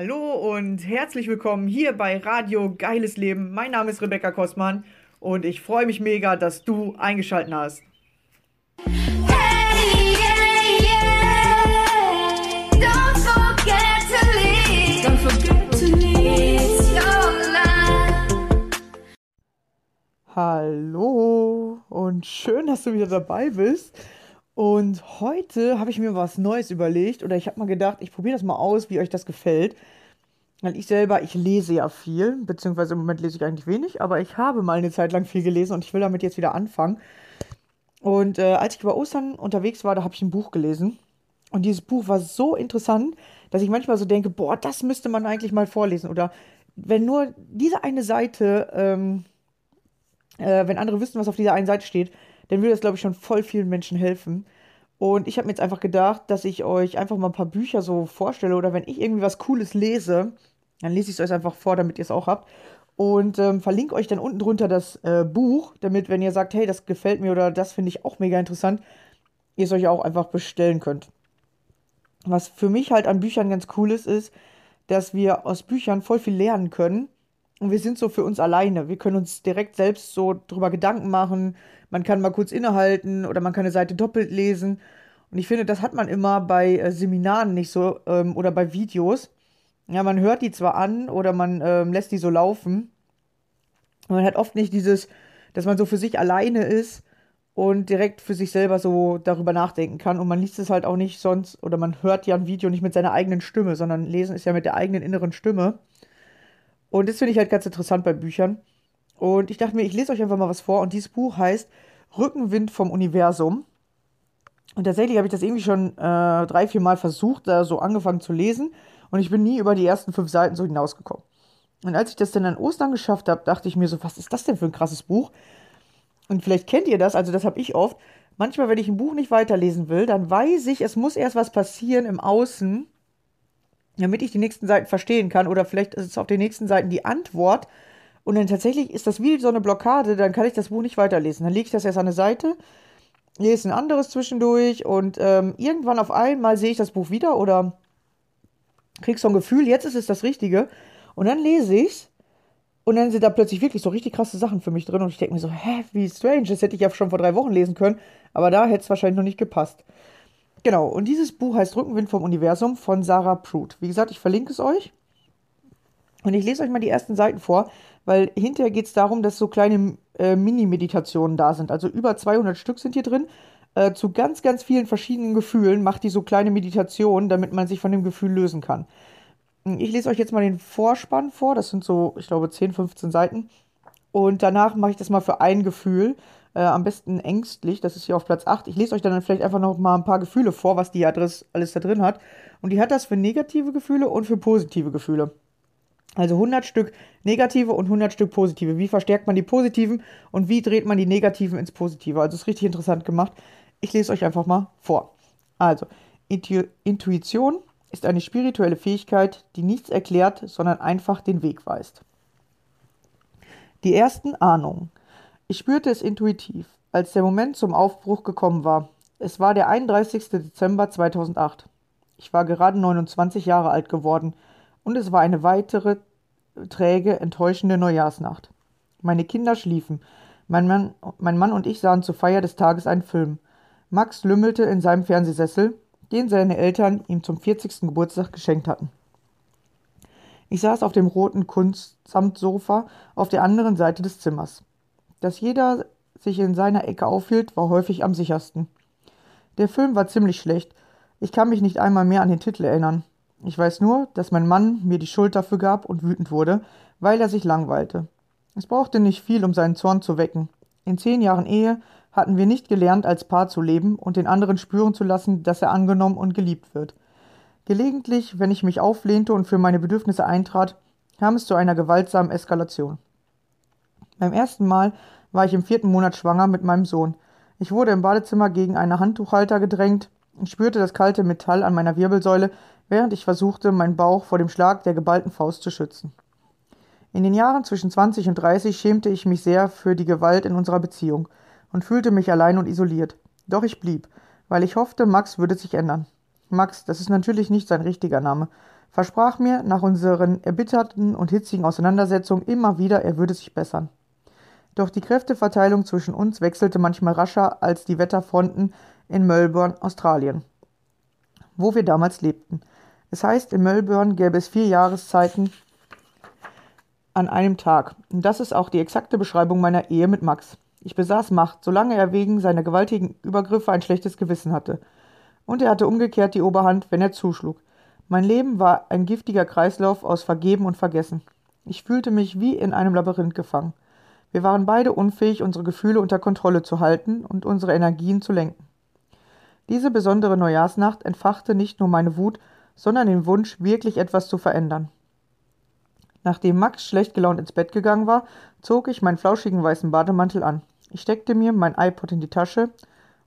Hallo und herzlich willkommen hier bei Radio Geiles Leben. Mein Name ist Rebecca Kostmann und ich freue mich mega, dass du eingeschaltet hast. Hey, yeah, yeah. Don't forget to leave. Don't forget to leave. It's your life. Hallo und schön, dass du wieder dabei bist. Und heute habe ich mir was Neues überlegt oder ich habe mal gedacht, ich probiere das mal aus, wie euch das gefällt. Weil ich selber, ich lese ja viel, beziehungsweise im Moment lese ich eigentlich wenig, aber ich habe mal eine Zeit lang viel gelesen und ich will damit jetzt wieder anfangen. Und äh, als ich über Ostern unterwegs war, da habe ich ein Buch gelesen. Und dieses Buch war so interessant, dass ich manchmal so denke, boah, das müsste man eigentlich mal vorlesen. Oder wenn nur diese eine Seite, ähm, äh, wenn andere wüssten, was auf dieser einen Seite steht, dann würde das, glaube ich, schon voll vielen Menschen helfen. Und ich habe mir jetzt einfach gedacht, dass ich euch einfach mal ein paar Bücher so vorstelle oder wenn ich irgendwie was Cooles lese, dann lese ich es euch einfach vor, damit ihr es auch habt. Und ähm, verlinke euch dann unten drunter das äh, Buch, damit, wenn ihr sagt, hey, das gefällt mir oder das finde ich auch mega interessant, ihr es euch auch einfach bestellen könnt. Was für mich halt an Büchern ganz cool ist, ist, dass wir aus Büchern voll viel lernen können. Und wir sind so für uns alleine. Wir können uns direkt selbst so drüber Gedanken machen. Man kann mal kurz innehalten oder man kann eine Seite doppelt lesen. Und ich finde, das hat man immer bei äh, Seminaren nicht so ähm, oder bei Videos. Ja, man hört die zwar an oder man ähm, lässt die so laufen. Man hat oft nicht dieses, dass man so für sich alleine ist und direkt für sich selber so darüber nachdenken kann. Und man liest es halt auch nicht sonst, oder man hört ja ein Video nicht mit seiner eigenen Stimme, sondern lesen ist ja mit der eigenen inneren Stimme. Und das finde ich halt ganz interessant bei Büchern. Und ich dachte mir, ich lese euch einfach mal was vor. Und dieses Buch heißt Rückenwind vom Universum. Und tatsächlich habe ich das irgendwie schon äh, drei, vier Mal versucht, da so angefangen zu lesen. Und ich bin nie über die ersten fünf Seiten so hinausgekommen. Und als ich das dann an Ostern geschafft habe, dachte ich mir so, was ist das denn für ein krasses Buch? Und vielleicht kennt ihr das, also das habe ich oft. Manchmal, wenn ich ein Buch nicht weiterlesen will, dann weiß ich, es muss erst was passieren im Außen, damit ich die nächsten Seiten verstehen kann. Oder vielleicht ist es auf den nächsten Seiten die Antwort. Und dann tatsächlich ist das wie so eine Blockade, dann kann ich das Buch nicht weiterlesen. Dann lege ich das erst an eine Seite, lese ein anderes zwischendurch und ähm, irgendwann auf einmal sehe ich das Buch wieder oder krieg so ein Gefühl, jetzt ist es das Richtige. Und dann lese ich's und dann sind da plötzlich wirklich so richtig krasse Sachen für mich drin und ich denke mir so, hä, wie strange, das hätte ich ja schon vor drei Wochen lesen können, aber da hätte es wahrscheinlich noch nicht gepasst. Genau, und dieses Buch heißt Rückenwind vom Universum von Sarah Pruitt. Wie gesagt, ich verlinke es euch. Und ich lese euch mal die ersten Seiten vor, weil hinterher geht es darum, dass so kleine äh, Mini-Meditationen da sind. Also über 200 Stück sind hier drin. Äh, zu ganz, ganz vielen verschiedenen Gefühlen macht die so kleine Meditationen, damit man sich von dem Gefühl lösen kann. Ich lese euch jetzt mal den Vorspann vor. Das sind so, ich glaube, 10, 15 Seiten. Und danach mache ich das mal für ein Gefühl. Äh, am besten ängstlich. Das ist hier auf Platz 8. Ich lese euch dann vielleicht einfach noch mal ein paar Gefühle vor, was die Adresse alles da drin hat. Und die hat das für negative Gefühle und für positive Gefühle. Also 100 Stück negative und 100 Stück positive. Wie verstärkt man die positiven und wie dreht man die negativen ins Positive? Also ist richtig interessant gemacht. Ich lese euch einfach mal vor. Also, Intu Intuition ist eine spirituelle Fähigkeit, die nichts erklärt, sondern einfach den Weg weist. Die ersten Ahnungen. Ich spürte es intuitiv, als der Moment zum Aufbruch gekommen war. Es war der 31. Dezember 2008. Ich war gerade 29 Jahre alt geworden und es war eine weitere träge, enttäuschende Neujahrsnacht. Meine Kinder schliefen. Mein Mann, mein Mann und ich sahen zur Feier des Tages einen Film. Max lümmelte in seinem Fernsehsessel, den seine Eltern ihm zum 40. Geburtstag geschenkt hatten. Ich saß auf dem roten Kunstsamtsofa auf der anderen Seite des Zimmers. Dass jeder sich in seiner Ecke aufhielt, war häufig am sichersten. Der Film war ziemlich schlecht. Ich kann mich nicht einmal mehr an den Titel erinnern. Ich weiß nur, dass mein Mann mir die Schuld dafür gab und wütend wurde, weil er sich langweilte. Es brauchte nicht viel, um seinen Zorn zu wecken. In zehn Jahren Ehe hatten wir nicht gelernt, als Paar zu leben und den anderen spüren zu lassen, dass er angenommen und geliebt wird. Gelegentlich, wenn ich mich auflehnte und für meine Bedürfnisse eintrat, kam es zu einer gewaltsamen Eskalation. Beim ersten Mal war ich im vierten Monat schwanger mit meinem Sohn. Ich wurde im Badezimmer gegen einen Handtuchhalter gedrängt. Ich spürte das kalte Metall an meiner Wirbelsäule, während ich versuchte, meinen Bauch vor dem Schlag der geballten Faust zu schützen. In den Jahren zwischen 20 und 30 schämte ich mich sehr für die Gewalt in unserer Beziehung und fühlte mich allein und isoliert. Doch ich blieb, weil ich hoffte, Max würde sich ändern. Max, das ist natürlich nicht sein richtiger Name. versprach mir nach unseren erbitterten und hitzigen Auseinandersetzungen immer wieder, er würde sich bessern. Doch die Kräfteverteilung zwischen uns wechselte manchmal rascher als die Wetterfronten in Melbourne, Australien, wo wir damals lebten. Es heißt, in Melbourne gäbe es vier Jahreszeiten an einem Tag. Und das ist auch die exakte Beschreibung meiner Ehe mit Max. Ich besaß Macht, solange er wegen seiner gewaltigen Übergriffe ein schlechtes Gewissen hatte. Und er hatte umgekehrt die Oberhand, wenn er zuschlug. Mein Leben war ein giftiger Kreislauf aus Vergeben und Vergessen. Ich fühlte mich wie in einem Labyrinth gefangen. Wir waren beide unfähig, unsere Gefühle unter Kontrolle zu halten und unsere Energien zu lenken. Diese besondere Neujahrsnacht entfachte nicht nur meine Wut, sondern den Wunsch, wirklich etwas zu verändern. Nachdem Max schlecht gelaunt ins Bett gegangen war, zog ich meinen flauschigen weißen Bademantel an. Ich steckte mir mein iPod in die Tasche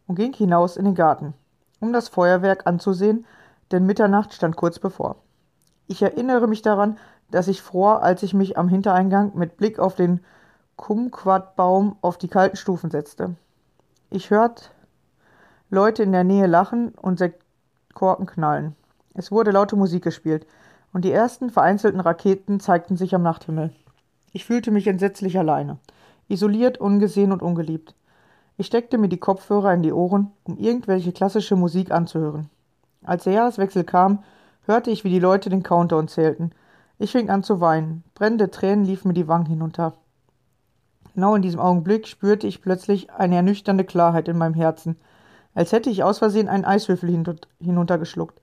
und ging hinaus in den Garten, um das Feuerwerk anzusehen, denn Mitternacht stand kurz bevor. Ich erinnere mich daran, dass ich fror, als ich mich am Hintereingang mit Blick auf den Kumquatbaum auf die kalten Stufen setzte. Ich hörte Leute in der Nähe lachen und Sektkorken knallen. Es wurde laute Musik gespielt und die ersten vereinzelten Raketen zeigten sich am Nachthimmel. Ich fühlte mich entsetzlich alleine, isoliert, ungesehen und ungeliebt. Ich steckte mir die Kopfhörer in die Ohren, um irgendwelche klassische Musik anzuhören. Als der Jahreswechsel kam, hörte ich, wie die Leute den Countdown zählten. Ich fing an zu weinen. Brennende Tränen liefen mir die Wangen hinunter. Genau in diesem Augenblick spürte ich plötzlich eine ernüchternde Klarheit in meinem Herzen, als hätte ich aus Versehen einen Eiswürfel hinuntergeschluckt.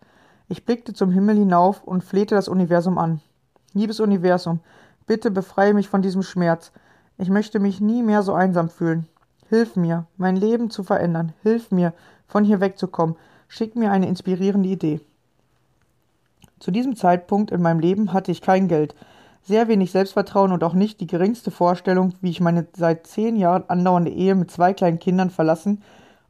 Ich blickte zum Himmel hinauf und flehte das Universum an. Liebes Universum, bitte befreie mich von diesem Schmerz. Ich möchte mich nie mehr so einsam fühlen. Hilf mir, mein Leben zu verändern. Hilf mir, von hier wegzukommen. Schick mir eine inspirierende Idee. Zu diesem Zeitpunkt in meinem Leben hatte ich kein Geld, sehr wenig Selbstvertrauen und auch nicht die geringste Vorstellung, wie ich meine seit zehn Jahren andauernde Ehe mit zwei kleinen Kindern verlassen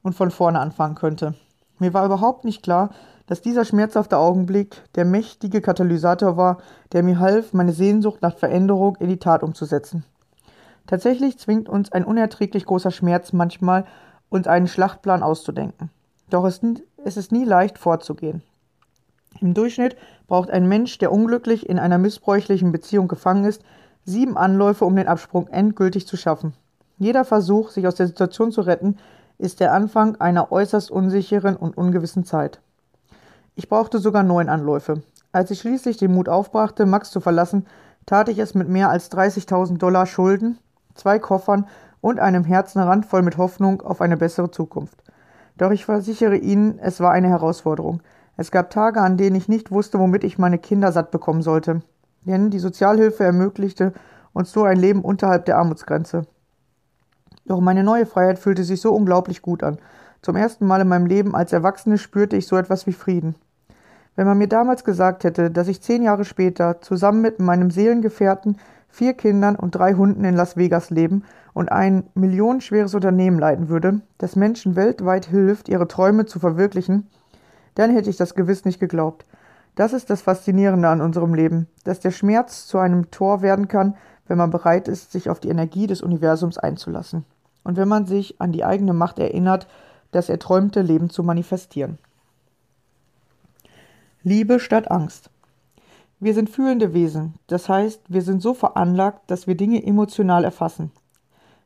und von vorne anfangen könnte. Mir war überhaupt nicht klar, dass dieser schmerzhafte Augenblick der mächtige Katalysator war, der mir half, meine Sehnsucht nach Veränderung in die Tat umzusetzen. Tatsächlich zwingt uns ein unerträglich großer Schmerz manchmal, uns einen Schlachtplan auszudenken. Doch es ist nie leicht vorzugehen. Im Durchschnitt braucht ein Mensch, der unglücklich in einer missbräuchlichen Beziehung gefangen ist, sieben Anläufe, um den Absprung endgültig zu schaffen. Jeder Versuch, sich aus der Situation zu retten, ist der Anfang einer äußerst unsicheren und ungewissen Zeit. Ich brauchte sogar neun Anläufe. Als ich schließlich den Mut aufbrachte, Max zu verlassen, tat ich es mit mehr als 30.000 Dollar Schulden, zwei Koffern und einem Herzenrand voll mit Hoffnung auf eine bessere Zukunft. Doch ich versichere Ihnen, es war eine Herausforderung. Es gab Tage, an denen ich nicht wusste, womit ich meine Kinder satt bekommen sollte. Denn die Sozialhilfe ermöglichte uns nur ein Leben unterhalb der Armutsgrenze. Doch meine neue Freiheit fühlte sich so unglaublich gut an. Zum ersten Mal in meinem Leben als Erwachsene spürte ich so etwas wie Frieden. Wenn man mir damals gesagt hätte, dass ich zehn Jahre später zusammen mit meinem Seelengefährten, vier Kindern und drei Hunden in Las Vegas leben und ein millionenschweres Unternehmen leiten würde, das Menschen weltweit hilft, ihre Träume zu verwirklichen, dann hätte ich das gewiss nicht geglaubt. Das ist das Faszinierende an unserem Leben, dass der Schmerz zu einem Tor werden kann, wenn man bereit ist, sich auf die Energie des Universums einzulassen. Und wenn man sich an die eigene Macht erinnert, das erträumte Leben zu manifestieren. Liebe statt Angst. Wir sind fühlende Wesen, das heißt, wir sind so veranlagt, dass wir Dinge emotional erfassen.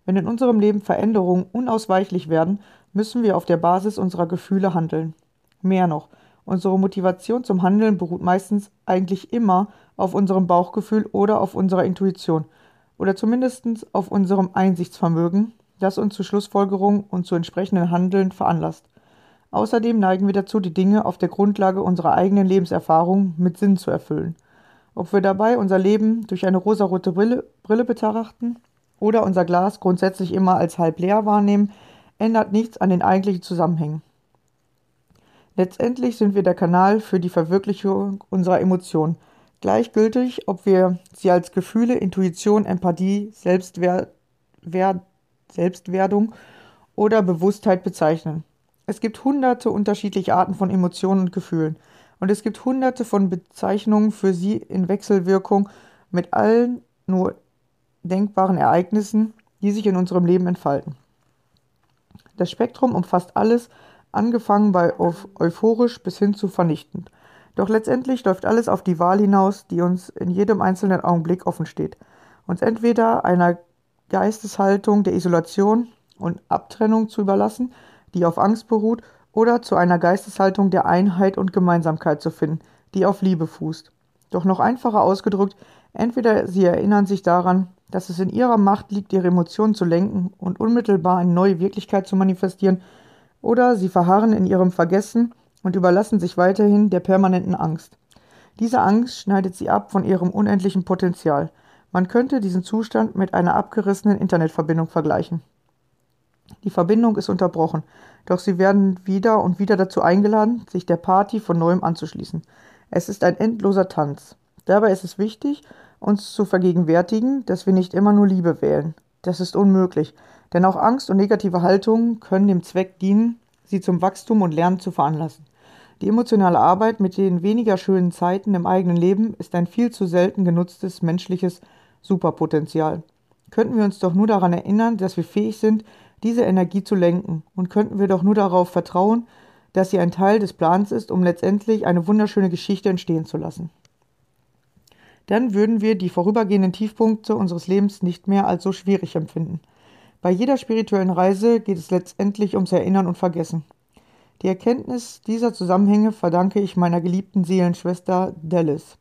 Wenn in unserem Leben Veränderungen unausweichlich werden, müssen wir auf der Basis unserer Gefühle handeln. Mehr noch, unsere Motivation zum Handeln beruht meistens eigentlich immer auf unserem Bauchgefühl oder auf unserer Intuition oder zumindest auf unserem Einsichtsvermögen, das uns zu Schlussfolgerungen und zu entsprechenden Handeln veranlasst. Außerdem neigen wir dazu, die Dinge auf der Grundlage unserer eigenen Lebenserfahrung mit Sinn zu erfüllen. Ob wir dabei unser Leben durch eine rosarote Brille, Brille betrachten oder unser Glas grundsätzlich immer als halb leer wahrnehmen, ändert nichts an den eigentlichen Zusammenhängen. Letztendlich sind wir der Kanal für die Verwirklichung unserer Emotionen, gleichgültig, ob wir sie als Gefühle, Intuition, Empathie, Selbstwer Selbstwerdung oder Bewusstheit bezeichnen. Es gibt hunderte unterschiedliche Arten von Emotionen und Gefühlen. Und es gibt hunderte von Bezeichnungen für sie in Wechselwirkung mit allen nur denkbaren Ereignissen, die sich in unserem Leben entfalten. Das Spektrum umfasst alles, angefangen bei euphorisch bis hin zu vernichtend. Doch letztendlich läuft alles auf die Wahl hinaus, die uns in jedem einzelnen Augenblick offen steht. Uns entweder einer Geisteshaltung der Isolation und Abtrennung zu überlassen, die auf Angst beruht, oder zu einer Geisteshaltung der Einheit und Gemeinsamkeit zu finden, die auf Liebe fußt. Doch noch einfacher ausgedrückt, entweder Sie erinnern sich daran, dass es in Ihrer Macht liegt, Ihre Emotionen zu lenken und unmittelbar eine neue Wirklichkeit zu manifestieren, oder Sie verharren in Ihrem Vergessen und überlassen sich weiterhin der permanenten Angst. Diese Angst schneidet Sie ab von Ihrem unendlichen Potenzial. Man könnte diesen Zustand mit einer abgerissenen Internetverbindung vergleichen. Die Verbindung ist unterbrochen, doch sie werden wieder und wieder dazu eingeladen, sich der Party von neuem anzuschließen. Es ist ein endloser Tanz. Dabei ist es wichtig, uns zu vergegenwärtigen, dass wir nicht immer nur Liebe wählen. Das ist unmöglich, denn auch Angst und negative Haltungen können dem Zweck dienen, sie zum Wachstum und Lernen zu veranlassen. Die emotionale Arbeit mit den weniger schönen Zeiten im eigenen Leben ist ein viel zu selten genutztes menschliches Superpotenzial. Könnten wir uns doch nur daran erinnern, dass wir fähig sind, diese Energie zu lenken, und könnten wir doch nur darauf vertrauen, dass sie ein Teil des Plans ist, um letztendlich eine wunderschöne Geschichte entstehen zu lassen. Dann würden wir die vorübergehenden Tiefpunkte unseres Lebens nicht mehr als so schwierig empfinden. Bei jeder spirituellen Reise geht es letztendlich ums Erinnern und Vergessen. Die Erkenntnis dieser Zusammenhänge verdanke ich meiner geliebten Seelenschwester Dallas.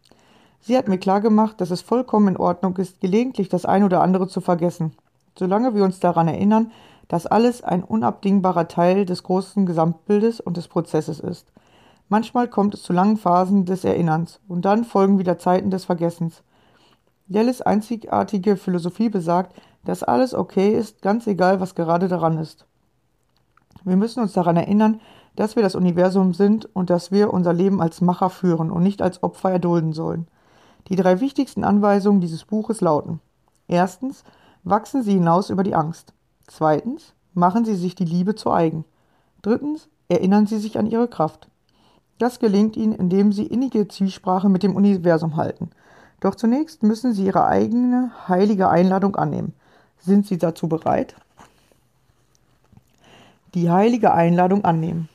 Sie hat mir klargemacht, dass es vollkommen in Ordnung ist, gelegentlich das ein oder andere zu vergessen, solange wir uns daran erinnern, dass alles ein unabdingbarer Teil des großen Gesamtbildes und des Prozesses ist. Manchmal kommt es zu langen Phasen des Erinnerns und dann folgen wieder Zeiten des Vergessens. Yelles einzigartige Philosophie besagt, dass alles okay ist, ganz egal, was gerade daran ist. Wir müssen uns daran erinnern, dass wir das Universum sind und dass wir unser Leben als Macher führen und nicht als Opfer erdulden sollen. Die drei wichtigsten Anweisungen dieses Buches lauten: Erstens, wachsen Sie hinaus über die Angst. Zweitens, machen Sie sich die Liebe zu eigen. Drittens, erinnern Sie sich an Ihre Kraft. Das gelingt Ihnen, indem Sie innige Zwiesprache mit dem Universum halten. Doch zunächst müssen Sie Ihre eigene heilige Einladung annehmen. Sind Sie dazu bereit? Die heilige Einladung annehmen.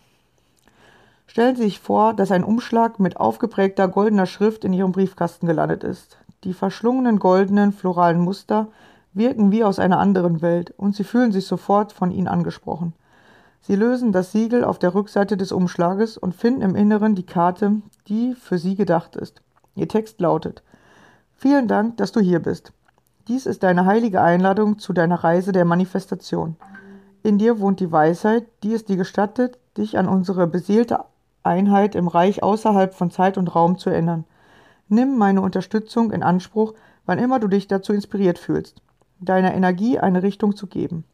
Stellen Sie sich vor, dass ein Umschlag mit aufgeprägter goldener Schrift in Ihrem Briefkasten gelandet ist. Die verschlungenen goldenen floralen Muster wirken wie aus einer anderen Welt und sie fühlen sich sofort von ihnen angesprochen. Sie lösen das Siegel auf der Rückseite des Umschlages und finden im Inneren die Karte, die für sie gedacht ist. Ihr Text lautet Vielen Dank, dass du hier bist. Dies ist deine heilige Einladung zu deiner Reise der Manifestation. In dir wohnt die Weisheit, die es dir gestattet, dich an unsere beseelte Einheit im Reich außerhalb von Zeit und Raum zu erinnern. Nimm meine Unterstützung in Anspruch, wann immer du dich dazu inspiriert fühlst deiner Energie eine Richtung zu geben.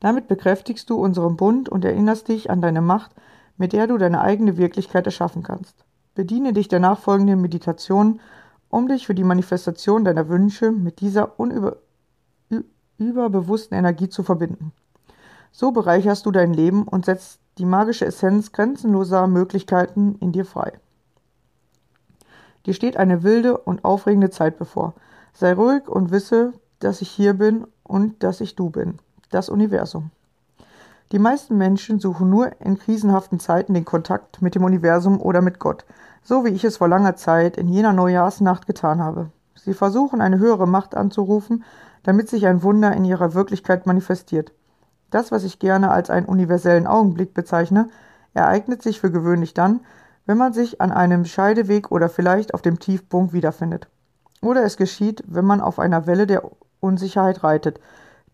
Damit bekräftigst du unseren Bund und erinnerst dich an deine Macht, mit der du deine eigene Wirklichkeit erschaffen kannst. Bediene dich der nachfolgenden Meditation, um dich für die Manifestation deiner Wünsche mit dieser unüberbewussten Energie zu verbinden. So bereicherst du dein Leben und setzt die magische Essenz grenzenloser Möglichkeiten in dir frei. Dir steht eine wilde und aufregende Zeit bevor. Sei ruhig und wisse, dass ich hier bin und dass ich du bin, das Universum. Die meisten Menschen suchen nur in krisenhaften Zeiten den Kontakt mit dem Universum oder mit Gott, so wie ich es vor langer Zeit in jener Neujahrsnacht getan habe. Sie versuchen eine höhere Macht anzurufen, damit sich ein Wunder in ihrer Wirklichkeit manifestiert. Das, was ich gerne als einen universellen Augenblick bezeichne, ereignet sich für gewöhnlich dann, wenn man sich an einem Scheideweg oder vielleicht auf dem Tiefpunkt wiederfindet. Oder es geschieht, wenn man auf einer Welle der Unsicherheit reitet,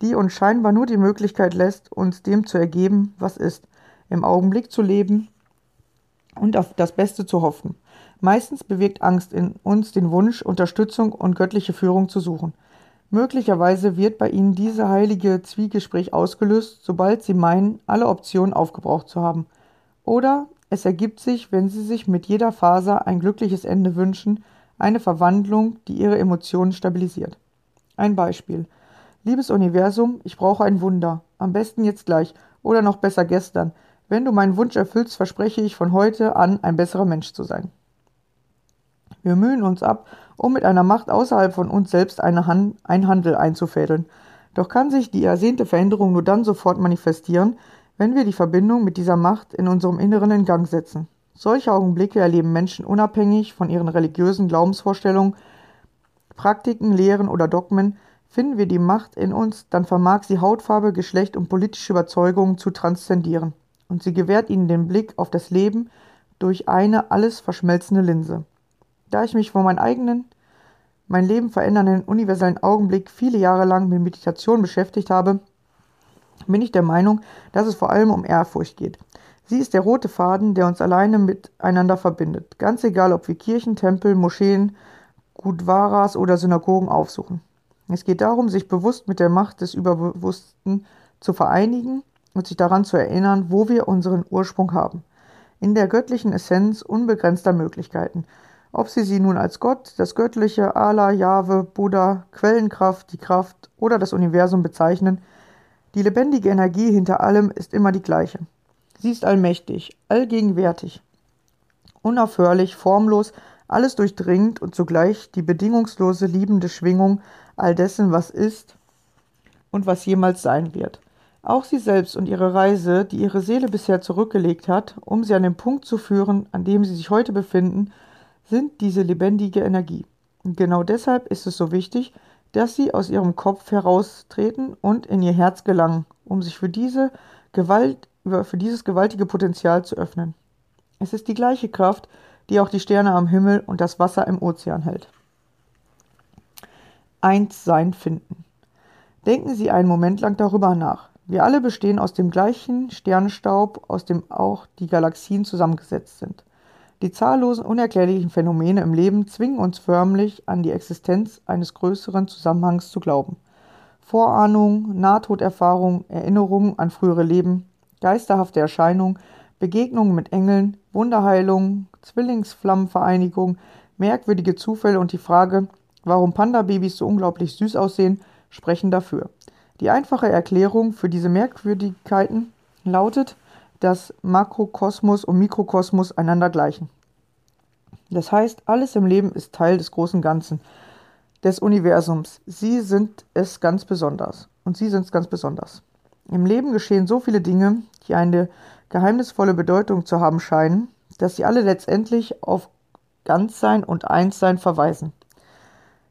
die uns scheinbar nur die Möglichkeit lässt, uns dem zu ergeben, was ist, im Augenblick zu leben und auf das Beste zu hoffen. Meistens bewirkt Angst in uns den Wunsch, Unterstützung und göttliche Führung zu suchen. Möglicherweise wird bei Ihnen diese heilige Zwiegespräch ausgelöst, sobald Sie meinen, alle Optionen aufgebraucht zu haben. Oder es ergibt sich, wenn Sie sich mit jeder Faser ein glückliches Ende wünschen, eine Verwandlung, die Ihre Emotionen stabilisiert. Ein Beispiel. Liebes Universum, ich brauche ein Wunder. Am besten jetzt gleich oder noch besser gestern. Wenn du meinen Wunsch erfüllst, verspreche ich von heute an ein besserer Mensch zu sein. Wir mühen uns ab, um mit einer Macht außerhalb von uns selbst Han ein Handel einzufädeln. Doch kann sich die ersehnte Veränderung nur dann sofort manifestieren, wenn wir die Verbindung mit dieser Macht in unserem Inneren in Gang setzen. Solche Augenblicke erleben Menschen unabhängig von ihren religiösen Glaubensvorstellungen, Praktiken, Lehren oder Dogmen. Finden wir die Macht in uns, dann vermag sie Hautfarbe, Geschlecht und politische Überzeugungen zu transzendieren. Und sie gewährt ihnen den Blick auf das Leben durch eine alles verschmelzende Linse. Da ich mich vor meinen eigenen, mein Leben verändernden universellen Augenblick viele Jahre lang mit Meditation beschäftigt habe, bin ich der Meinung, dass es vor allem um Ehrfurcht geht. Sie ist der rote Faden, der uns alleine miteinander verbindet. Ganz egal, ob wir Kirchen, Tempel, Moscheen, Gurdwaras oder Synagogen aufsuchen. Es geht darum, sich bewusst mit der Macht des Überbewussten zu vereinigen und sich daran zu erinnern, wo wir unseren Ursprung haben. In der göttlichen Essenz unbegrenzter Möglichkeiten. Ob sie sie nun als Gott, das Göttliche, Allah, Jahwe, Buddha, Quellenkraft, die Kraft oder das Universum bezeichnen, die lebendige Energie hinter allem ist immer die gleiche. Sie ist allmächtig, allgegenwärtig, unaufhörlich, formlos, alles durchdringend und zugleich die bedingungslose liebende Schwingung all dessen, was ist und was jemals sein wird. Auch sie selbst und ihre Reise, die ihre Seele bisher zurückgelegt hat, um sie an den Punkt zu führen, an dem sie sich heute befinden, sind diese lebendige Energie. Und genau deshalb ist es so wichtig, dass sie aus ihrem Kopf heraustreten und in ihr Herz gelangen, um sich für diese Gewalt für dieses gewaltige Potenzial zu öffnen. Es ist die gleiche Kraft, die auch die Sterne am Himmel und das Wasser im Ozean hält. Eins Sein finden. Denken Sie einen Moment lang darüber nach. Wir alle bestehen aus dem gleichen Sternenstaub, aus dem auch die Galaxien zusammengesetzt sind. Die zahllosen unerklärlichen Phänomene im Leben zwingen uns förmlich an die Existenz eines größeren Zusammenhangs zu glauben. Vorahnungen, Nahtoderfahrungen, Erinnerungen an frühere Leben, geisterhafte Erscheinungen, Begegnungen mit Engeln, Wunderheilungen, Zwillingsflammenvereinigung, merkwürdige Zufälle und die Frage, warum Panda-Babys so unglaublich süß aussehen, sprechen dafür. Die einfache Erklärung für diese Merkwürdigkeiten lautet, dass Makrokosmos und Mikrokosmos einander gleichen. Das heißt, alles im Leben ist Teil des großen Ganzen, des Universums. Sie sind es ganz besonders. Und Sie sind es ganz besonders. Im Leben geschehen so viele Dinge, die eine geheimnisvolle Bedeutung zu haben scheinen, dass sie alle letztendlich auf Ganzsein und Einssein verweisen.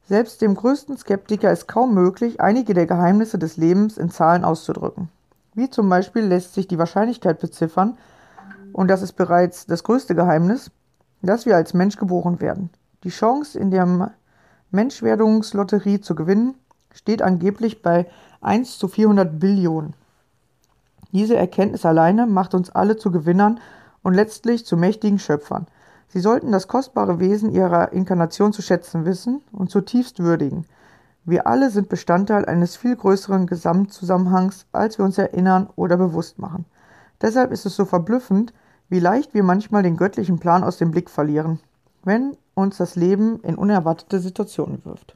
Selbst dem größten Skeptiker ist kaum möglich, einige der Geheimnisse des Lebens in Zahlen auszudrücken. Wie zum Beispiel lässt sich die Wahrscheinlichkeit beziffern, und das ist bereits das größte Geheimnis, dass wir als Mensch geboren werden. Die Chance, in der Menschwerdungslotterie zu gewinnen, steht angeblich bei 1 zu 400 Billionen. Diese Erkenntnis alleine macht uns alle zu Gewinnern und letztlich zu mächtigen Schöpfern. Sie sollten das kostbare Wesen ihrer Inkarnation zu schätzen wissen und zutiefst würdigen. Wir alle sind Bestandteil eines viel größeren Gesamtzusammenhangs, als wir uns erinnern oder bewusst machen. Deshalb ist es so verblüffend, wie leicht wir manchmal den göttlichen Plan aus dem Blick verlieren, wenn uns das Leben in unerwartete Situationen wirft.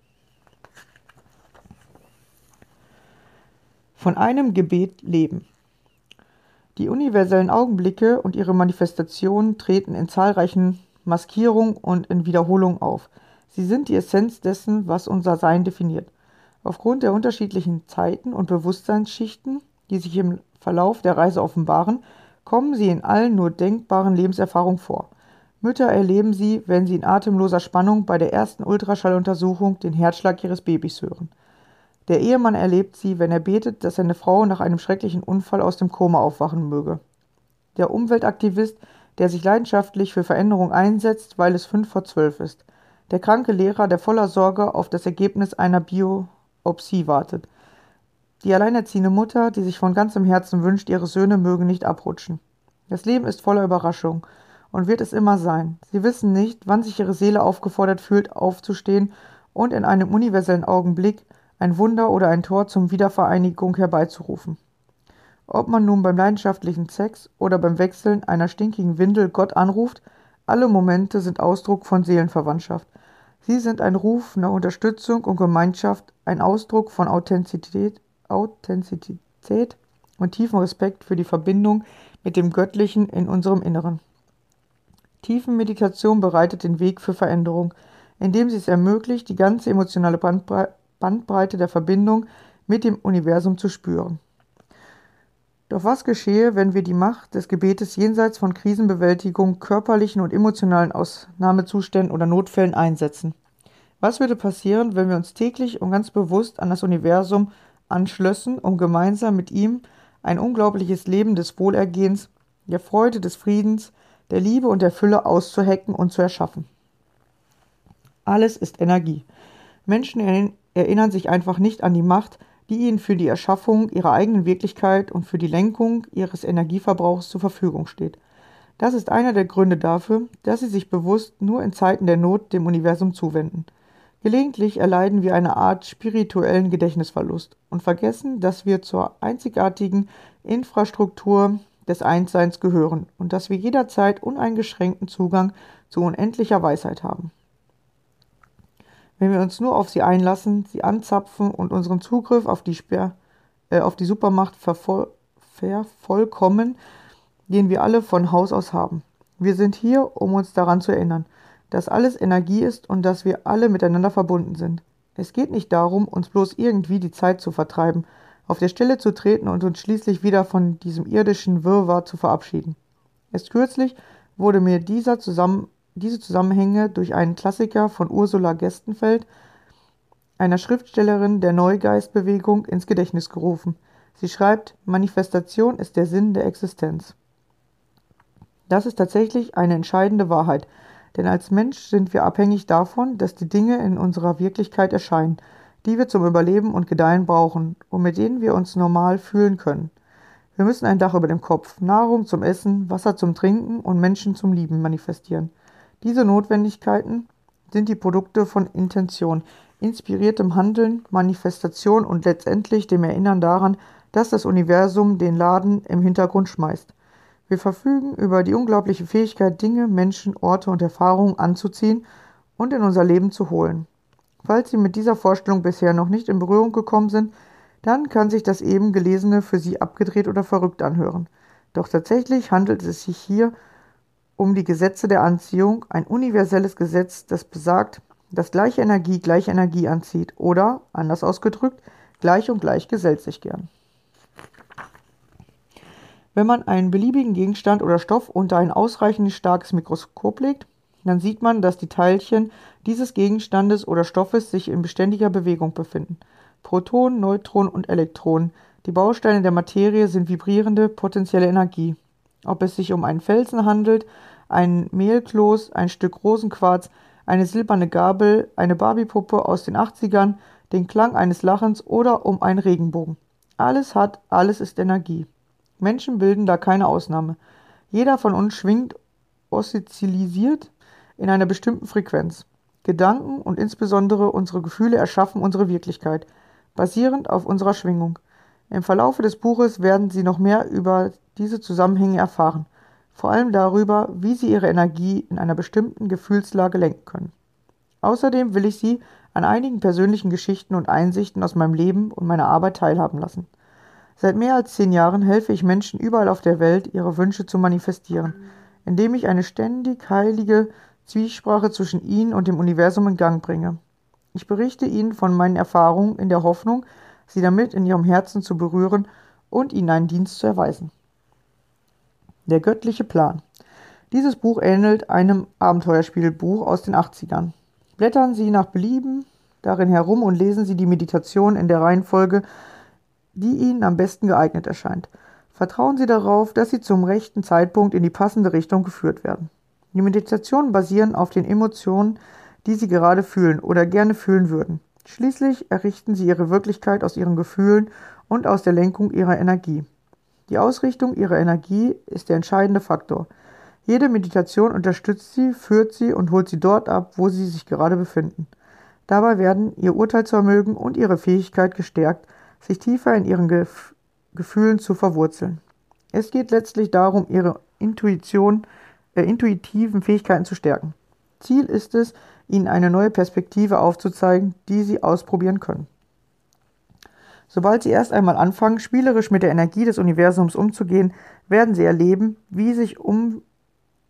Von einem Gebet leben. Die universellen Augenblicke und ihre Manifestationen treten in zahlreichen Maskierungen und in Wiederholungen auf. Sie sind die Essenz dessen, was unser Sein definiert. Aufgrund der unterschiedlichen Zeiten und Bewusstseinsschichten, die sich im Verlauf der Reise offenbaren, kommen sie in allen nur denkbaren Lebenserfahrungen vor. Mütter erleben sie, wenn sie in atemloser Spannung bei der ersten Ultraschalluntersuchung den Herzschlag ihres Babys hören. Der Ehemann erlebt sie, wenn er betet, dass seine Frau nach einem schrecklichen Unfall aus dem Koma aufwachen möge. Der Umweltaktivist, der sich leidenschaftlich für Veränderung einsetzt, weil es fünf vor zwölf ist. Der kranke Lehrer, der voller Sorge auf das Ergebnis einer Biopsie wartet. Die alleinerziehende Mutter, die sich von ganzem Herzen wünscht, ihre Söhne mögen nicht abrutschen. Das Leben ist voller Überraschung und wird es immer sein. Sie wissen nicht, wann sich ihre Seele aufgefordert fühlt, aufzustehen und in einem universellen Augenblick ein Wunder oder ein Tor zum Wiedervereinigung herbeizurufen. Ob man nun beim leidenschaftlichen Sex oder beim Wechseln einer stinkigen Windel Gott anruft, alle Momente sind Ausdruck von Seelenverwandtschaft. Sie sind ein Ruf nach Unterstützung und Gemeinschaft, ein Ausdruck von Authentizität, Authentizität und tiefem Respekt für die Verbindung mit dem Göttlichen in unserem Inneren. Tiefenmeditation bereitet den Weg für Veränderung, indem sie es ermöglicht, die ganze emotionale Bandbreite Bandbreite der Verbindung mit dem Universum zu spüren. Doch was geschehe, wenn wir die Macht des Gebetes jenseits von Krisenbewältigung, körperlichen und emotionalen Ausnahmezuständen oder Notfällen einsetzen? Was würde passieren, wenn wir uns täglich und ganz bewusst an das Universum anschlössen, um gemeinsam mit ihm ein unglaubliches Leben des Wohlergehens, der Freude, des Friedens, der Liebe und der Fülle auszuhecken und zu erschaffen? Alles ist Energie. Menschen erinnern sich einfach nicht an die Macht, die ihnen für die Erschaffung ihrer eigenen Wirklichkeit und für die Lenkung ihres Energieverbrauchs zur Verfügung steht. Das ist einer der Gründe dafür, dass sie sich bewusst nur in Zeiten der Not dem Universum zuwenden. Gelegentlich erleiden wir eine Art spirituellen Gedächtnisverlust und vergessen, dass wir zur einzigartigen Infrastruktur des Einsseins gehören und dass wir jederzeit uneingeschränkten Zugang zu unendlicher Weisheit haben. Wenn wir uns nur auf sie einlassen, sie anzapfen und unseren Zugriff auf die, Sper äh, auf die Supermacht vervollkommen, den wir alle von Haus aus haben. Wir sind hier, um uns daran zu erinnern, dass alles Energie ist und dass wir alle miteinander verbunden sind. Es geht nicht darum, uns bloß irgendwie die Zeit zu vertreiben, auf der Stelle zu treten und uns schließlich wieder von diesem irdischen Wirrwarr zu verabschieden. Erst kürzlich wurde mir dieser zusammen diese Zusammenhänge durch einen Klassiker von Ursula Gestenfeld, einer Schriftstellerin der Neugeistbewegung, ins Gedächtnis gerufen. Sie schreibt, Manifestation ist der Sinn der Existenz. Das ist tatsächlich eine entscheidende Wahrheit, denn als Mensch sind wir abhängig davon, dass die Dinge in unserer Wirklichkeit erscheinen, die wir zum Überleben und Gedeihen brauchen und mit denen wir uns normal fühlen können. Wir müssen ein Dach über dem Kopf, Nahrung zum Essen, Wasser zum Trinken und Menschen zum Lieben manifestieren. Diese Notwendigkeiten sind die Produkte von Intention, inspiriertem Handeln, Manifestation und letztendlich dem Erinnern daran, dass das Universum den Laden im Hintergrund schmeißt. Wir verfügen über die unglaubliche Fähigkeit, Dinge, Menschen, Orte und Erfahrungen anzuziehen und in unser Leben zu holen. Falls Sie mit dieser Vorstellung bisher noch nicht in Berührung gekommen sind, dann kann sich das eben Gelesene für Sie abgedreht oder verrückt anhören. Doch tatsächlich handelt es sich hier um um die Gesetze der Anziehung, ein universelles Gesetz, das besagt, dass gleiche Energie gleiche Energie anzieht oder, anders ausgedrückt, gleich und gleich gesellt sich gern. Wenn man einen beliebigen Gegenstand oder Stoff unter ein ausreichend starkes Mikroskop legt, dann sieht man, dass die Teilchen dieses Gegenstandes oder Stoffes sich in beständiger Bewegung befinden. Protonen, Neutronen und Elektronen, die Bausteine der Materie, sind vibrierende potenzielle Energie. Ob es sich um einen Felsen handelt, ein Mehlkloß, ein Stück Rosenquarz, eine silberne Gabel, eine Barbiepuppe aus den 80ern, den Klang eines Lachens oder um einen Regenbogen. Alles hat, alles ist Energie. Menschen bilden da keine Ausnahme. Jeder von uns schwingt oszillisiert in einer bestimmten Frequenz. Gedanken und insbesondere unsere Gefühle erschaffen unsere Wirklichkeit, basierend auf unserer Schwingung. Im Verlaufe des Buches werden Sie noch mehr über diese Zusammenhänge erfahren, vor allem darüber, wie Sie Ihre Energie in einer bestimmten Gefühlslage lenken können. Außerdem will ich Sie an einigen persönlichen Geschichten und Einsichten aus meinem Leben und meiner Arbeit teilhaben lassen. Seit mehr als zehn Jahren helfe ich Menschen überall auf der Welt, ihre Wünsche zu manifestieren, indem ich eine ständig heilige Zwiesprache zwischen ihnen und dem Universum in Gang bringe. Ich berichte ihnen von meinen Erfahrungen in der Hoffnung, sie damit in ihrem Herzen zu berühren und ihnen einen Dienst zu erweisen. Der göttliche Plan. Dieses Buch ähnelt einem Abenteuerspielbuch aus den 80ern. Blättern Sie nach Belieben darin herum und lesen Sie die Meditation in der Reihenfolge, die Ihnen am besten geeignet erscheint. Vertrauen Sie darauf, dass Sie zum rechten Zeitpunkt in die passende Richtung geführt werden. Die Meditationen basieren auf den Emotionen, die Sie gerade fühlen oder gerne fühlen würden. Schließlich errichten sie ihre Wirklichkeit aus ihren Gefühlen und aus der Lenkung ihrer Energie. Die Ausrichtung ihrer Energie ist der entscheidende Faktor. Jede Meditation unterstützt sie, führt sie und holt sie dort ab, wo sie sich gerade befinden. Dabei werden ihr Urteilsvermögen und ihre Fähigkeit gestärkt, sich tiefer in ihren Gef Gefühlen zu verwurzeln. Es geht letztlich darum, ihre Intuition, äh, intuitiven Fähigkeiten zu stärken. Ziel ist es, ihnen eine neue Perspektive aufzuzeigen, die sie ausprobieren können. Sobald sie erst einmal anfangen, spielerisch mit der Energie des Universums umzugehen, werden sie erleben, wie sich um,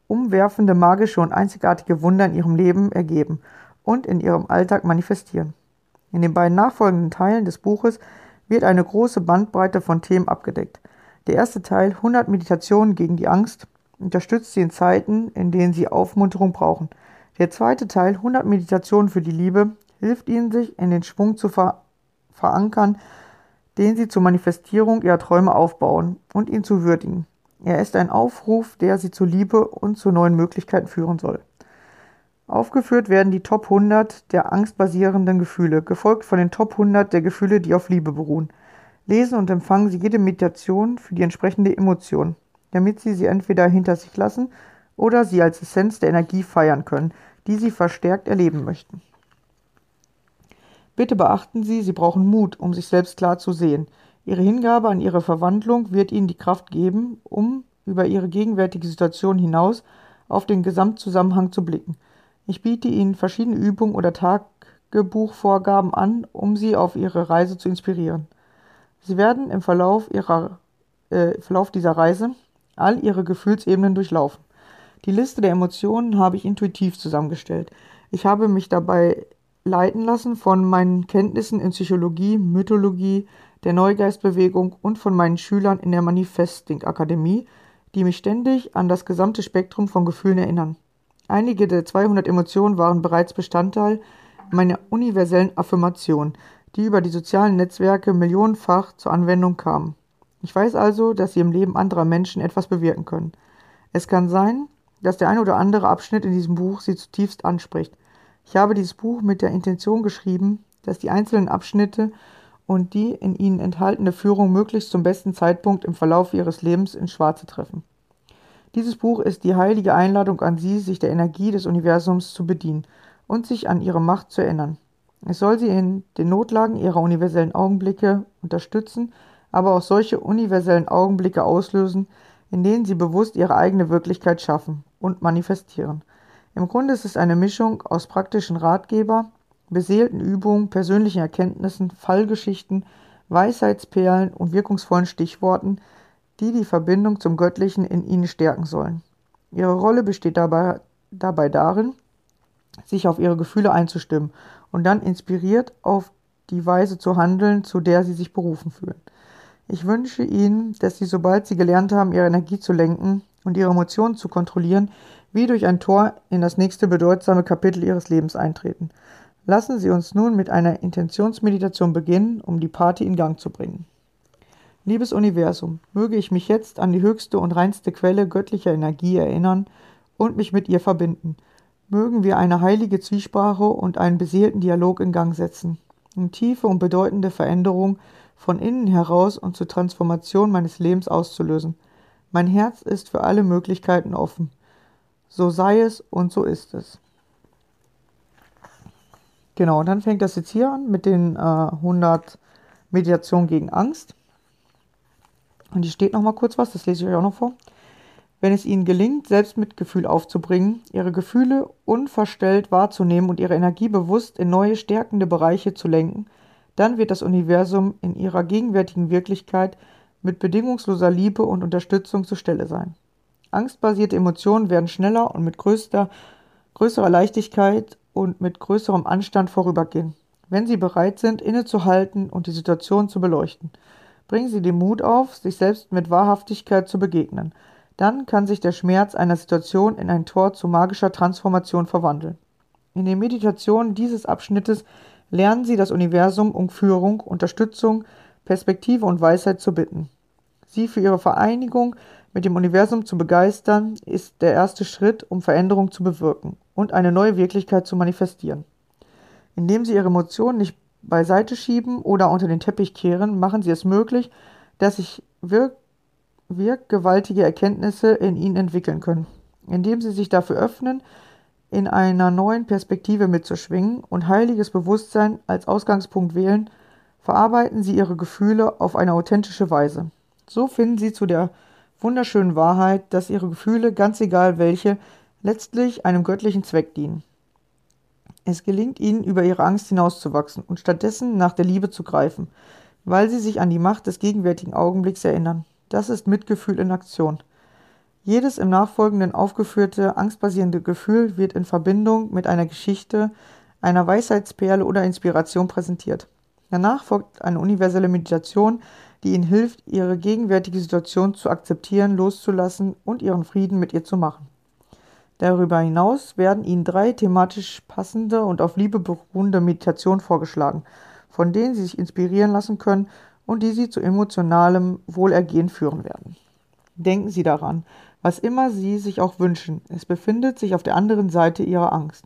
umwerfende magische und einzigartige Wunder in ihrem Leben ergeben und in ihrem Alltag manifestieren. In den beiden nachfolgenden Teilen des Buches wird eine große Bandbreite von Themen abgedeckt. Der erste Teil, 100 Meditationen gegen die Angst, unterstützt sie in Zeiten, in denen sie Aufmunterung brauchen. Der zweite Teil, 100 Meditationen für die Liebe, hilft ihnen, sich in den Schwung zu ver verankern, den sie zur Manifestierung ihrer Träume aufbauen und ihn zu würdigen. Er ist ein Aufruf, der sie zur Liebe und zu neuen Möglichkeiten führen soll. Aufgeführt werden die Top 100 der angstbasierenden Gefühle, gefolgt von den Top 100 der Gefühle, die auf Liebe beruhen. Lesen und empfangen Sie jede Meditation für die entsprechende Emotion, damit Sie sie entweder hinter sich lassen oder sie als Essenz der Energie feiern können, die Sie verstärkt erleben möchten. Bitte beachten Sie, Sie brauchen Mut, um sich selbst klar zu sehen. Ihre Hingabe an Ihre Verwandlung wird Ihnen die Kraft geben, um über Ihre gegenwärtige Situation hinaus auf den Gesamtzusammenhang zu blicken. Ich biete Ihnen verschiedene Übungen oder Tagebuchvorgaben an, um Sie auf Ihre Reise zu inspirieren. Sie werden im Verlauf, ihrer, äh, Verlauf dieser Reise all Ihre Gefühlsebenen durchlaufen. Die Liste der Emotionen habe ich intuitiv zusammengestellt. Ich habe mich dabei leiten lassen von meinen Kenntnissen in Psychologie, Mythologie, der Neugeistbewegung und von meinen Schülern in der Manifesting Akademie, die mich ständig an das gesamte Spektrum von Gefühlen erinnern. Einige der 200 Emotionen waren bereits Bestandteil meiner universellen Affirmation, die über die sozialen Netzwerke millionenfach zur Anwendung kamen. Ich weiß also, dass sie im Leben anderer Menschen etwas bewirken können. Es kann sein, dass der ein oder andere Abschnitt in diesem Buch sie zutiefst anspricht. Ich habe dieses Buch mit der Intention geschrieben, dass die einzelnen Abschnitte und die in ihnen enthaltene Führung möglichst zum besten Zeitpunkt im Verlauf ihres Lebens ins Schwarze treffen. Dieses Buch ist die heilige Einladung an Sie, sich der Energie des Universums zu bedienen und sich an ihre Macht zu erinnern. Es soll Sie in den Notlagen Ihrer universellen Augenblicke unterstützen, aber auch solche universellen Augenblicke auslösen, in denen Sie bewusst Ihre eigene Wirklichkeit schaffen und manifestieren. Im Grunde ist es eine Mischung aus praktischen Ratgeber, beseelten Übungen, persönlichen Erkenntnissen, Fallgeschichten, Weisheitsperlen und wirkungsvollen Stichworten, die die Verbindung zum Göttlichen in ihnen stärken sollen. Ihre Rolle besteht dabei, dabei darin, sich auf ihre Gefühle einzustimmen und dann inspiriert auf die Weise zu handeln, zu der sie sich berufen fühlen. Ich wünsche Ihnen, dass Sie, sobald Sie gelernt haben, Ihre Energie zu lenken und Ihre Emotionen zu kontrollieren, wie durch ein Tor in das nächste bedeutsame Kapitel ihres Lebens eintreten. Lassen Sie uns nun mit einer Intentionsmeditation beginnen, um die Party in Gang zu bringen. Liebes Universum, möge ich mich jetzt an die höchste und reinste Quelle göttlicher Energie erinnern und mich mit ihr verbinden. Mögen wir eine heilige Zwiesprache und einen beseelten Dialog in Gang setzen, um tiefe und bedeutende Veränderungen von innen heraus und zur Transformation meines Lebens auszulösen. Mein Herz ist für alle Möglichkeiten offen. So sei es und so ist es. Genau, und dann fängt das jetzt hier an mit den äh, 100 Meditationen gegen Angst. Und hier steht noch mal kurz was, das lese ich euch auch noch vor. Wenn es ihnen gelingt, Selbstmitgefühl aufzubringen, ihre Gefühle unverstellt wahrzunehmen und ihre Energie bewusst in neue stärkende Bereiche zu lenken, dann wird das Universum in ihrer gegenwärtigen Wirklichkeit mit bedingungsloser Liebe und Unterstützung zur Stelle sein. Angstbasierte Emotionen werden schneller und mit größter, größerer Leichtigkeit und mit größerem Anstand vorübergehen, wenn Sie bereit sind, innezuhalten und die Situation zu beleuchten. Bringen Sie den Mut auf, sich selbst mit Wahrhaftigkeit zu begegnen. Dann kann sich der Schmerz einer Situation in ein Tor zu magischer Transformation verwandeln. In den Meditationen dieses Abschnittes lernen Sie das Universum um Führung, Unterstützung, Perspektive und Weisheit zu bitten. Sie für Ihre Vereinigung mit dem Universum zu begeistern, ist der erste Schritt, um Veränderung zu bewirken und eine neue Wirklichkeit zu manifestieren. Indem Sie Ihre Emotionen nicht beiseite schieben oder unter den Teppich kehren, machen Sie es möglich, dass sich wirk wirkgewaltige Erkenntnisse in Ihnen entwickeln können. Indem Sie sich dafür öffnen, in einer neuen Perspektive mitzuschwingen und heiliges Bewusstsein als Ausgangspunkt wählen, verarbeiten Sie Ihre Gefühle auf eine authentische Weise. So finden Sie zu der wunderschönen Wahrheit, dass ihre Gefühle, ganz egal welche, letztlich einem göttlichen Zweck dienen. Es gelingt ihnen, über ihre Angst hinauszuwachsen und stattdessen nach der Liebe zu greifen, weil sie sich an die Macht des gegenwärtigen Augenblicks erinnern. Das ist Mitgefühl in Aktion. Jedes im Nachfolgenden aufgeführte angstbasierende Gefühl wird in Verbindung mit einer Geschichte, einer Weisheitsperle oder Inspiration präsentiert. Danach folgt eine universelle Meditation, die ihnen hilft, ihre gegenwärtige Situation zu akzeptieren, loszulassen und ihren Frieden mit ihr zu machen. Darüber hinaus werden ihnen drei thematisch passende und auf Liebe beruhende Meditationen vorgeschlagen, von denen sie sich inspirieren lassen können und die sie zu emotionalem Wohlergehen führen werden. Denken Sie daran, was immer Sie sich auch wünschen, es befindet sich auf der anderen Seite Ihrer Angst.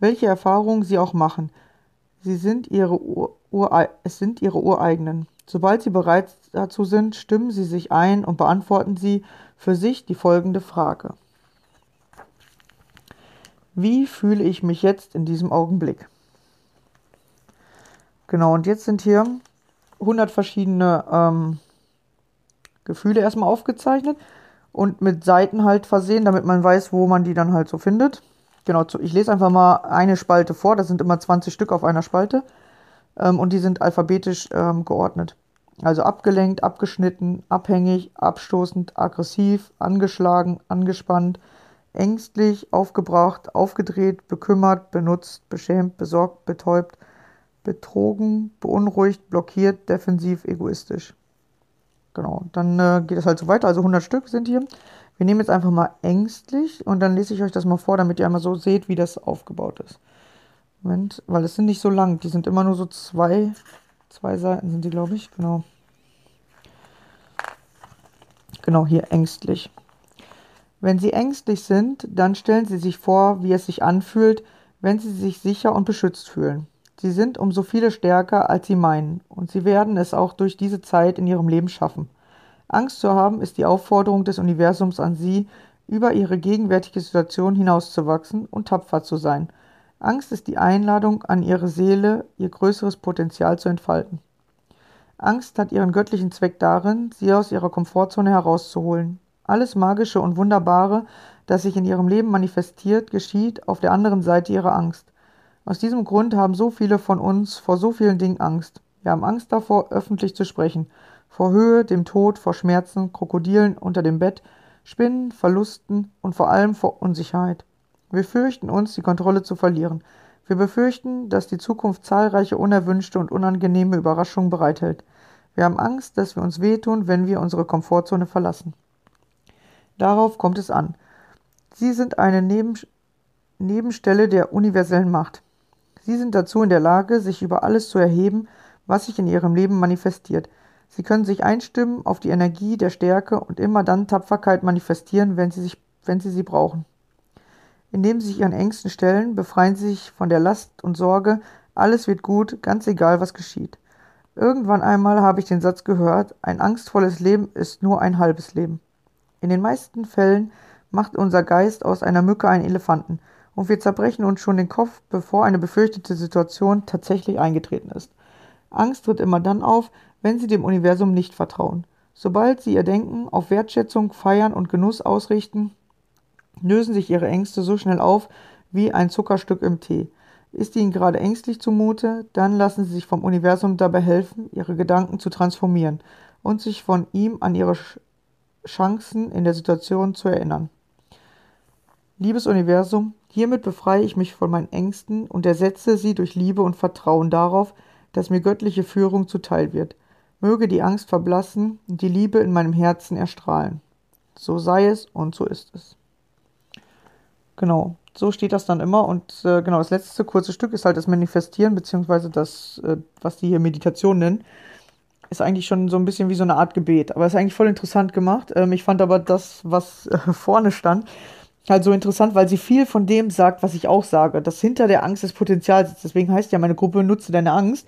Welche Erfahrungen Sie auch machen, sie sind ihre Ur es sind Ihre ureigenen. Sobald Sie bereit dazu sind, stimmen Sie sich ein und beantworten Sie für sich die folgende Frage. Wie fühle ich mich jetzt in diesem Augenblick? Genau, und jetzt sind hier 100 verschiedene ähm, Gefühle erstmal aufgezeichnet und mit Seiten halt versehen, damit man weiß, wo man die dann halt so findet. Genau, ich lese einfach mal eine Spalte vor, das sind immer 20 Stück auf einer Spalte ähm, und die sind alphabetisch ähm, geordnet. Also abgelenkt, abgeschnitten, abhängig, abstoßend, aggressiv, angeschlagen, angespannt, ängstlich, aufgebracht, aufgedreht, bekümmert, benutzt, beschämt, besorgt, betäubt, betrogen, beunruhigt, blockiert, defensiv, egoistisch. Genau, dann äh, geht es halt so weiter. Also 100 Stück sind hier. Wir nehmen jetzt einfach mal ängstlich und dann lese ich euch das mal vor, damit ihr einmal so seht, wie das aufgebaut ist. Moment, weil es sind nicht so lang. Die sind immer nur so zwei, zwei Seiten sind die, glaube ich. Genau. Genau, hier ängstlich. Wenn Sie ängstlich sind, dann stellen Sie sich vor, wie es sich anfühlt, wenn Sie sich sicher und beschützt fühlen. Sie sind um so viele stärker, als Sie meinen, und Sie werden es auch durch diese Zeit in Ihrem Leben schaffen. Angst zu haben ist die Aufforderung des Universums an Sie, über Ihre gegenwärtige Situation hinauszuwachsen und tapfer zu sein. Angst ist die Einladung an Ihre Seele, ihr größeres Potenzial zu entfalten. Angst hat ihren göttlichen Zweck darin, Sie aus Ihrer Komfortzone herauszuholen. Alles Magische und Wunderbare, das sich in Ihrem Leben manifestiert, geschieht auf der anderen Seite Ihrer Angst. Aus diesem Grund haben so viele von uns vor so vielen Dingen Angst. Wir haben Angst davor, öffentlich zu sprechen. Vor Höhe, dem Tod, vor Schmerzen, Krokodilen unter dem Bett, Spinnen, Verlusten und vor allem vor Unsicherheit. Wir fürchten uns, die Kontrolle zu verlieren. Wir befürchten, dass die Zukunft zahlreiche unerwünschte und unangenehme Überraschungen bereithält. Wir haben Angst, dass wir uns wehtun, wenn wir unsere Komfortzone verlassen. Darauf kommt es an. Sie sind eine Neben Nebenstelle der universellen Macht. Sie sind dazu in der Lage, sich über alles zu erheben, was sich in ihrem Leben manifestiert. Sie können sich einstimmen auf die Energie der Stärke und immer dann Tapferkeit manifestieren, wenn sie, sich, wenn sie sie brauchen. Indem sie sich ihren Ängsten stellen, befreien sie sich von der Last und Sorge, alles wird gut, ganz egal, was geschieht. Irgendwann einmal habe ich den Satz gehört, ein angstvolles Leben ist nur ein halbes Leben. In den meisten Fällen macht unser Geist aus einer Mücke einen Elefanten und wir zerbrechen uns schon den Kopf, bevor eine befürchtete Situation tatsächlich eingetreten ist. Angst tritt immer dann auf, wenn Sie dem Universum nicht vertrauen. Sobald Sie Ihr Denken auf Wertschätzung, Feiern und Genuss ausrichten, lösen sich Ihre Ängste so schnell auf wie ein Zuckerstück im Tee. Ist Ihnen gerade ängstlich zumute, dann lassen Sie sich vom Universum dabei helfen, Ihre Gedanken zu transformieren und sich von ihm an Ihre Chancen in der Situation zu erinnern. Liebes Universum, hiermit befreie ich mich von meinen Ängsten und ersetze sie durch Liebe und Vertrauen darauf, dass mir göttliche Führung zuteil wird. Möge die Angst verblassen und die Liebe in meinem Herzen erstrahlen. So sei es und so ist es. Genau, so steht das dann immer. Und äh, genau, das letzte kurze Stück ist halt das Manifestieren, beziehungsweise das, äh, was die hier Meditation nennen. Ist eigentlich schon so ein bisschen wie so eine Art Gebet. Aber ist eigentlich voll interessant gemacht. Ähm, ich fand aber das, was äh, vorne stand, halt so interessant, weil sie viel von dem sagt, was ich auch sage, dass hinter der Angst das Potenzial sitzt. Deswegen heißt ja meine Gruppe Nutze deine Angst.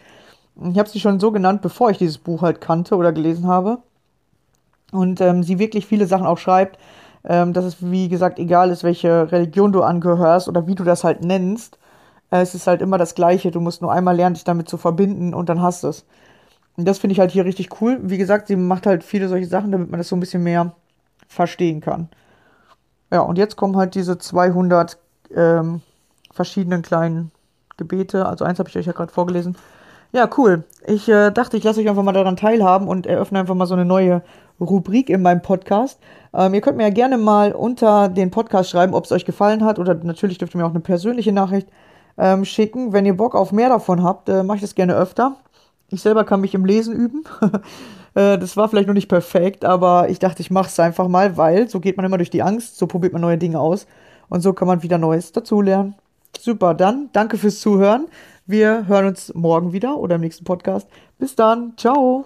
Ich habe sie schon so genannt, bevor ich dieses Buch halt kannte oder gelesen habe. Und ähm, sie wirklich viele Sachen auch schreibt, ähm, dass es, wie gesagt, egal ist, welche Religion du angehörst oder wie du das halt nennst. Äh, es ist halt immer das Gleiche. Du musst nur einmal lernen, dich damit zu verbinden und dann hast du es. Und das finde ich halt hier richtig cool. Wie gesagt, sie macht halt viele solche Sachen, damit man das so ein bisschen mehr verstehen kann. Ja, und jetzt kommen halt diese 200 ähm, verschiedenen kleinen Gebete. Also eins habe ich euch ja gerade vorgelesen. Ja, cool. Ich äh, dachte, ich lasse euch einfach mal daran teilhaben und eröffne einfach mal so eine neue Rubrik in meinem Podcast. Ähm, ihr könnt mir ja gerne mal unter den Podcast schreiben, ob es euch gefallen hat oder natürlich dürft ihr mir auch eine persönliche Nachricht ähm, schicken. Wenn ihr Bock auf mehr davon habt, äh, mache ich das gerne öfter. Ich selber kann mich im Lesen üben. Äh, das war vielleicht noch nicht perfekt, aber ich dachte, ich mache es einfach mal, weil so geht man immer durch die Angst, so probiert man neue Dinge aus und so kann man wieder Neues dazulernen. Super, dann danke fürs Zuhören. Wir hören uns morgen wieder oder im nächsten Podcast. Bis dann, ciao.